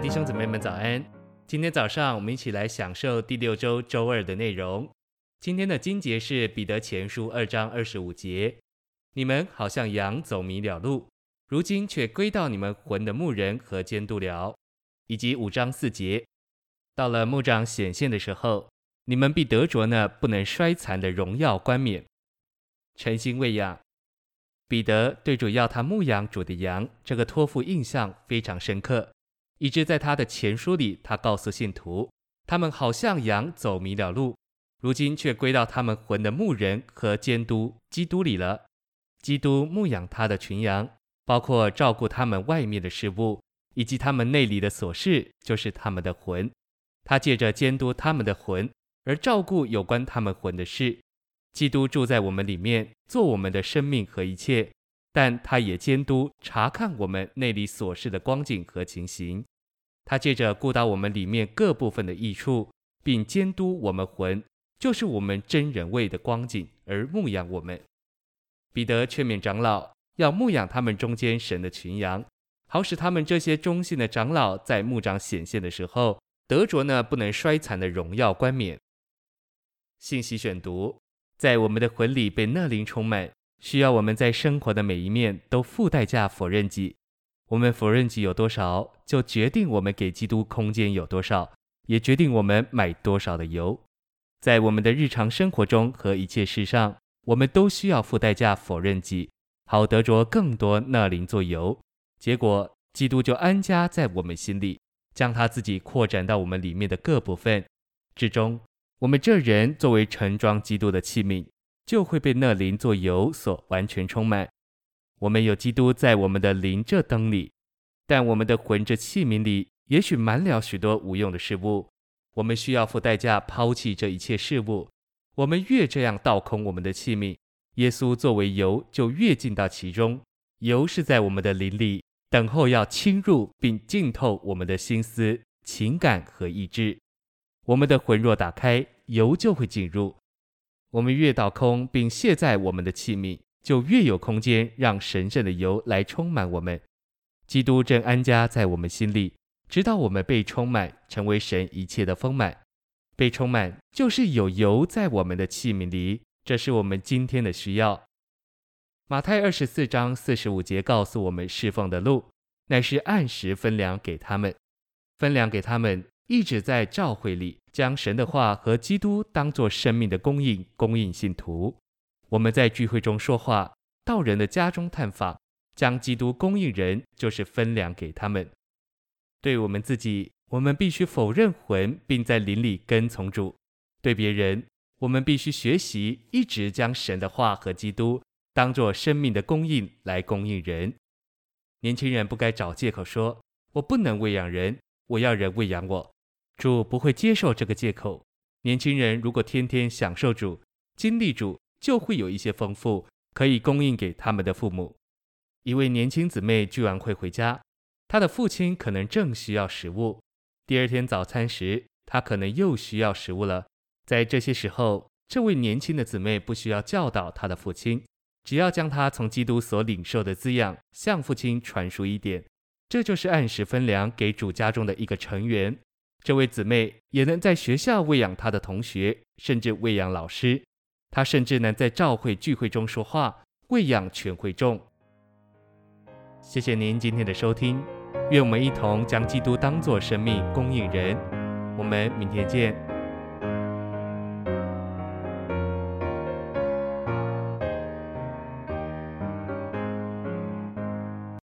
弟兄姊妹们，早安！今天早上我们一起来享受第六周周二的内容。今天的经节是彼得前书二章二十五节：“你们好像羊走迷了路，如今却归到你们魂的牧人和监督了。”以及五章四节：“到了牧长显现的时候，你们必得着那不能衰残的荣耀冠冕。”诚心喂养。彼得对主要他牧养主的羊，这个托付印象非常深刻，以致在他的前书里，他告诉信徒，他们好像羊走迷了路，如今却归到他们魂的牧人和监督基督里了。基督牧养他的群羊，包括照顾他们外面的事物，以及他们内里的琐事，就是他们的魂。他借着监督他们的魂，而照顾有关他们魂的事。基督住在我们里面，做我们的生命和一切，但他也监督查看我们内里所事的光景和情形。他借着顾到我们里面各部分的益处，并监督我们魂，就是我们真人位的光景，而牧养我们。彼得劝勉长老要牧养他们中间神的群羊，好使他们这些忠信的长老在牧长显现的时候，得着那不能衰残的荣耀冠冕。信息选读。在我们的魂里被那灵充满，需要我们在生活的每一面都付代价否认己。我们否认己有多少，就决定我们给基督空间有多少，也决定我们买多少的油。在我们的日常生活中和一切事上，我们都需要付代价否认己，好得着更多那灵做油。结果，基督就安家在我们心里，将他自己扩展到我们里面的各部分之中。我们这人作为盛装基督的器皿，就会被那灵做油所完全充满。我们有基督在我们的灵这灯里，但我们的魂这器皿里也许满了许多无用的事物。我们需要付代价抛弃这一切事物。我们越这样倒空我们的器皿，耶稣作为油就越进到其中。油是在我们的灵里，等候要侵入并浸透我们的心思、情感和意志。我们的魂若打开，油就会进入。我们越倒空并卸载我们的器皿，就越有空间让神圣的油来充满我们。基督正安家在我们心里，直到我们被充满，成为神一切的丰满。被充满就是有油在我们的器皿里，这是我们今天的需要。马太二十四章四十五节告诉我们，侍奉的路乃是按时分粮给他们，分粮给他们。一直在教会里将神的话和基督当作生命的供应，供应信徒。我们在聚会中说话，到人的家中探访，将基督供应人，就是分粮给他们。对我们自己，我们必须否认魂，并在灵里跟从主；对别人，我们必须学习一直将神的话和基督当作生命的供应来供应人。年轻人不该找借口说：“我不能喂养人，我要人喂养我。”主不会接受这个借口。年轻人如果天天享受主、经历主，就会有一些丰富，可以供应给他们的父母。一位年轻姊妹聚完会回家，她的父亲可能正需要食物。第二天早餐时，他可能又需要食物了。在这些时候，这位年轻的姊妹不需要教导她的父亲，只要将他从基督所领受的滋养向父亲传输一点，这就是按时分粮给主家中的一个成员。这位姊妹也能在学校喂养她的同学，甚至喂养老师。她甚至能在教会聚会中说话，喂养全会众。谢谢您今天的收听，愿我们一同将基督当作生命供应人。我们明天见。